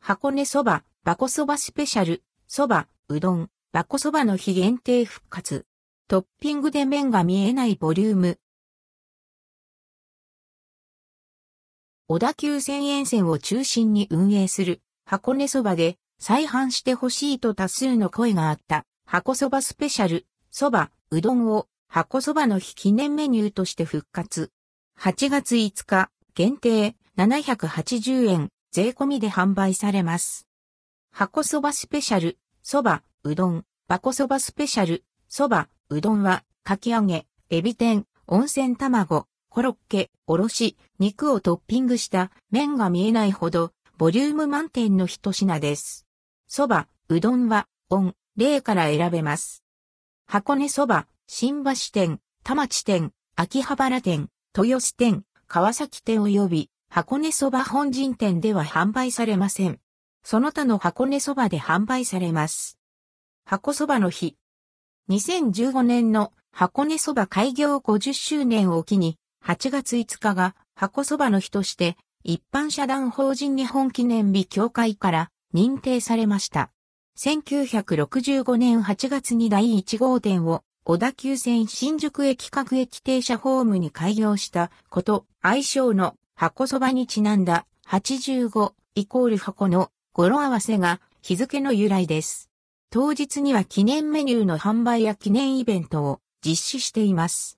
箱根そば、バコそばスペシャル、そば、うどん、バコそばの日限定復活。トッピングで麺が見えないボリューム。小田急線沿線を中心に運営する箱根そばで再販してほしいと多数の声があった箱そばスペシャル、そば、うどんを箱そばの日記念メニューとして復活。8月5日限定780円税込みで販売されます。箱そばスペシャル、そば、うどん、バコそばスペシャル、そば、うどんは、かき揚げ、エビ天、温泉卵、コロッケ、おろし、肉をトッピングした麺が見えないほど、ボリューム満点の一品です。そば、うどんは、オン、例から選べます。箱根そば、新橋店、田町店、秋葉原店、豊洲店、川崎店及び、箱根そば本陣店では販売されません。その他の箱根そばで販売されます。箱そばの日。2015年の箱根そば開業50周年を機に、8月5日が箱そばの日として、一般社団法人日本記念日協会から認定されました。1965年8月に第1号店を小田急線新宿駅各駅停車ホームに開業したこと、愛称の箱そばにちなんだ85イコール箱の語呂合わせが日付の由来です。当日には記念メニューの販売や記念イベントを実施しています。